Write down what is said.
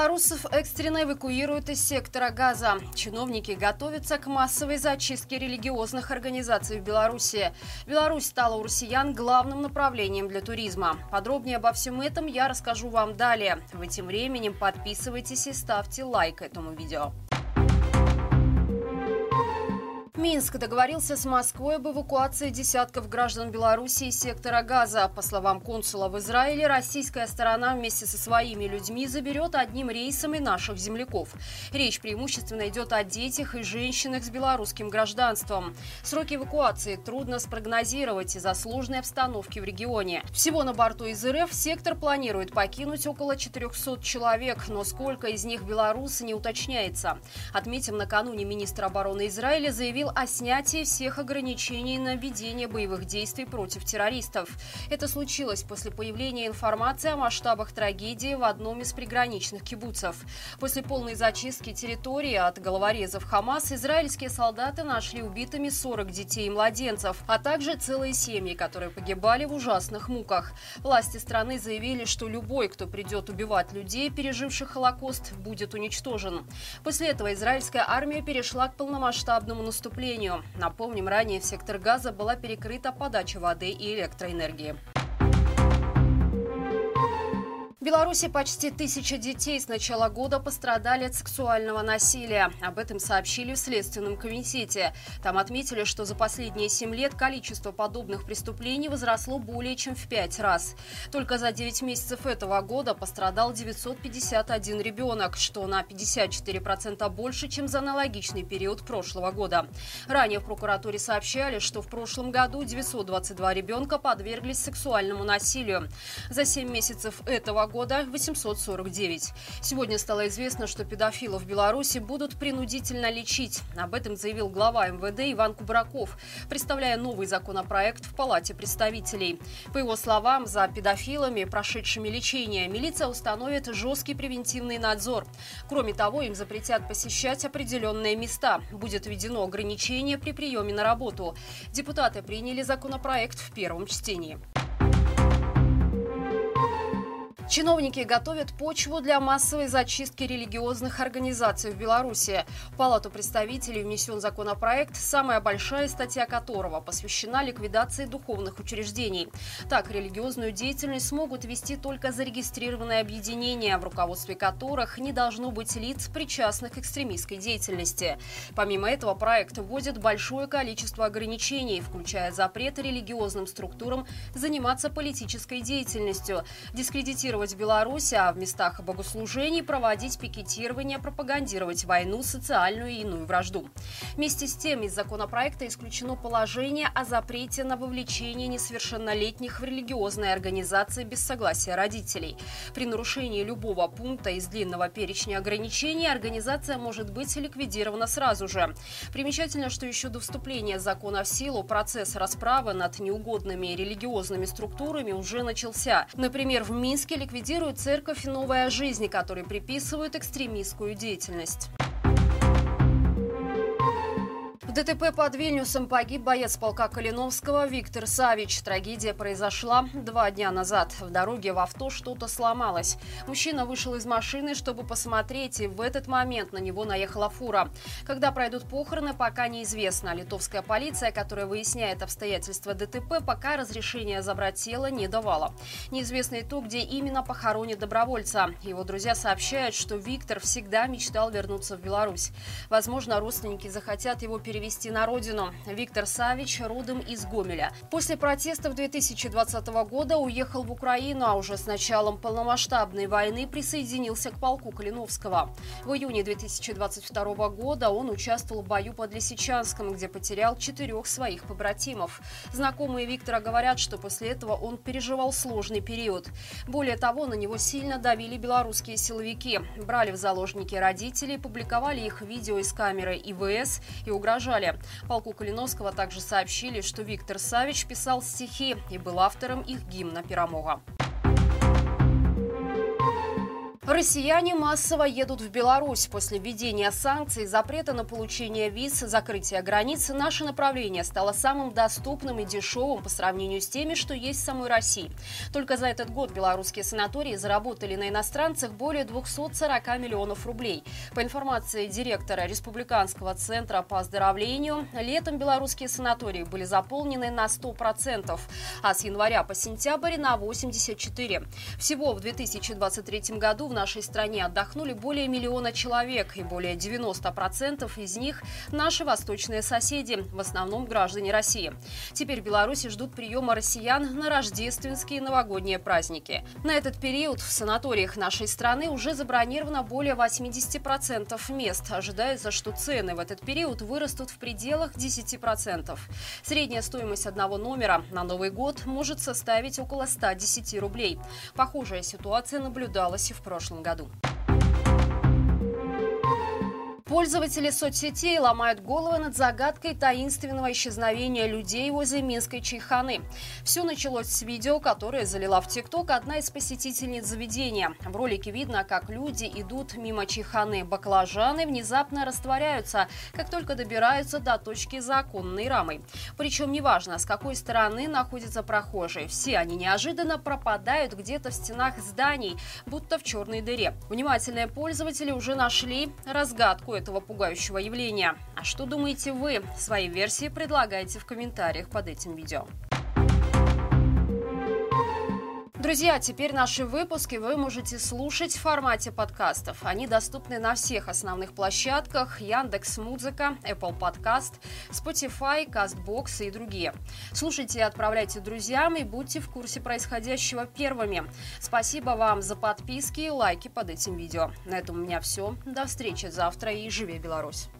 Белорусов экстренно эвакуируют из сектора газа. Чиновники готовятся к массовой зачистке религиозных организаций в Беларуси. Беларусь стала у россиян главным направлением для туризма. Подробнее обо всем этом я расскажу вам далее. В этим временем подписывайтесь и ставьте лайк этому видео. Минск договорился с Москвой об эвакуации десятков граждан Беларуси из сектора Газа. По словам консула в Израиле, российская сторона вместе со своими людьми заберет одним рейсом и наших земляков. Речь преимущественно идет о детях и женщинах с белорусским гражданством. Сроки эвакуации трудно спрогнозировать из-за сложной обстановки в регионе. Всего на борту из РФ сектор планирует покинуть около 400 человек, но сколько из них белорусы не уточняется. Отметим, накануне министр обороны Израиля заявил о снятии всех ограничений на ведение боевых действий против террористов. Это случилось после появления информации о масштабах трагедии в одном из приграничных кибуцев. После полной зачистки территории от головорезов Хамас израильские солдаты нашли убитыми 40 детей и младенцев, а также целые семьи, которые погибали в ужасных муках. Власти страны заявили, что любой, кто придет убивать людей, переживших Холокост, будет уничтожен. После этого израильская армия перешла к полномасштабному наступлению наступлению. Напомним, ранее в сектор газа была перекрыта подача воды и электроэнергии. В Беларуси почти тысяча детей с начала года пострадали от сексуального насилия. Об этом сообщили в Следственном комитете. Там отметили, что за последние семь лет количество подобных преступлений возросло более чем в пять раз. Только за 9 месяцев этого года пострадал 951 ребенок, что на 54% больше, чем за аналогичный период прошлого года. Ранее в прокуратуре сообщали, что в прошлом году 922 ребенка подверглись сексуальному насилию. За 7 месяцев этого года 849. Сегодня стало известно, что педофилов в Беларуси будут принудительно лечить. Об этом заявил глава МВД Иван Кубраков, представляя новый законопроект в Палате представителей. По его словам, за педофилами, прошедшими лечение, милиция установит жесткий превентивный надзор. Кроме того, им запретят посещать определенные места. Будет введено ограничение при приеме на работу. Депутаты приняли законопроект в первом чтении. Чиновники готовят почву для массовой зачистки религиозных организаций в Беларуси. В Палату представителей внесен законопроект, самая большая статья которого посвящена ликвидации духовных учреждений. Так, религиозную деятельность смогут вести только зарегистрированные объединения, в руководстве которых не должно быть лиц, причастных к экстремистской деятельности. Помимо этого, проект вводит большое количество ограничений, включая запрет религиозным структурам заниматься политической деятельностью, дискредитировать поддерживать Беларусь, а в местах богослужений проводить пикетирование, пропагандировать войну, социальную и иную вражду. Вместе с тем из законопроекта исключено положение о запрете на вовлечение несовершеннолетних в религиозные организации без согласия родителей. При нарушении любого пункта из длинного перечня ограничений организация может быть ликвидирована сразу же. Примечательно, что еще до вступления закона в силу процесс расправы над неугодными религиозными структурами уже начался. Например, в Минске ликвидируют церковь «Новая жизнь», которой приписывают экстремистскую деятельность. В ДТП под Вильнюсом погиб боец полка Калиновского Виктор Савич. Трагедия произошла два дня назад. В дороге в авто что-то сломалось. Мужчина вышел из машины, чтобы посмотреть, и в этот момент на него наехала фура. Когда пройдут похороны, пока неизвестно. Литовская полиция, которая выясняет обстоятельства ДТП, пока разрешения забрать тело не давала. Неизвестно и то, где именно похоронят добровольца. Его друзья сообщают, что Виктор всегда мечтал вернуться в Беларусь. Возможно, родственники захотят его перевести перевести на родину. Виктор Савич родом из Гомеля. После протестов 2020 года уехал в Украину, а уже с началом полномасштабной войны присоединился к полку Калиновского. В июне 2022 года он участвовал в бою под Лисичанском, где потерял четырех своих побратимов. Знакомые Виктора говорят, что после этого он переживал сложный период. Более того, на него сильно давили белорусские силовики. Брали в заложники родителей, публиковали их видео из камеры ИВС и угрожали угрожали. Полку Калиновского также сообщили, что Виктор Савич писал стихи и был автором их гимна «Перамога». Россияне массово едут в Беларусь. После введения санкций, запрета на получение виз, закрытия границ, наше направление стало самым доступным и дешевым по сравнению с теми, что есть в самой России. Только за этот год белорусские санатории заработали на иностранцах более 240 миллионов рублей. По информации директора Республиканского центра по оздоровлению, летом белорусские санатории были заполнены на 100%, а с января по сентябрь на 84%. Всего в 2023 году в нашей стране отдохнули более миллиона человек, и более 90% из них – наши восточные соседи, в основном граждане России. Теперь Беларуси ждут приема россиян на рождественские и новогодние праздники. На этот период в санаториях нашей страны уже забронировано более 80% мест. Ожидается, что цены в этот период вырастут в пределах 10%. Средняя стоимость одного номера на Новый год может составить около 110 рублей. Похожая ситуация наблюдалась и в прошлом прошлом году. Пользователи соцсетей ломают головы над загадкой таинственного исчезновения людей возле Минской Чайханы. Все началось с видео, которое залила в ТикТок одна из посетительниц заведения. В ролике видно, как люди идут мимо Чайханы. Баклажаны внезапно растворяются, как только добираются до точки за оконной рамой. Причем неважно, с какой стороны находятся прохожие. Все они неожиданно пропадают где-то в стенах зданий, будто в черной дыре. Внимательные пользователи уже нашли разгадку этого пугающего явления. А что думаете вы? Свои версии предлагайте в комментариях под этим видео. Друзья, теперь наши выпуски вы можете слушать в формате подкастов. Они доступны на всех основных площадках Яндекс Музыка, Apple Podcast, Spotify, Castbox и другие. Слушайте и отправляйте друзьям и будьте в курсе происходящего первыми. Спасибо вам за подписки и лайки под этим видео. На этом у меня все. До встречи завтра и живи Беларусь!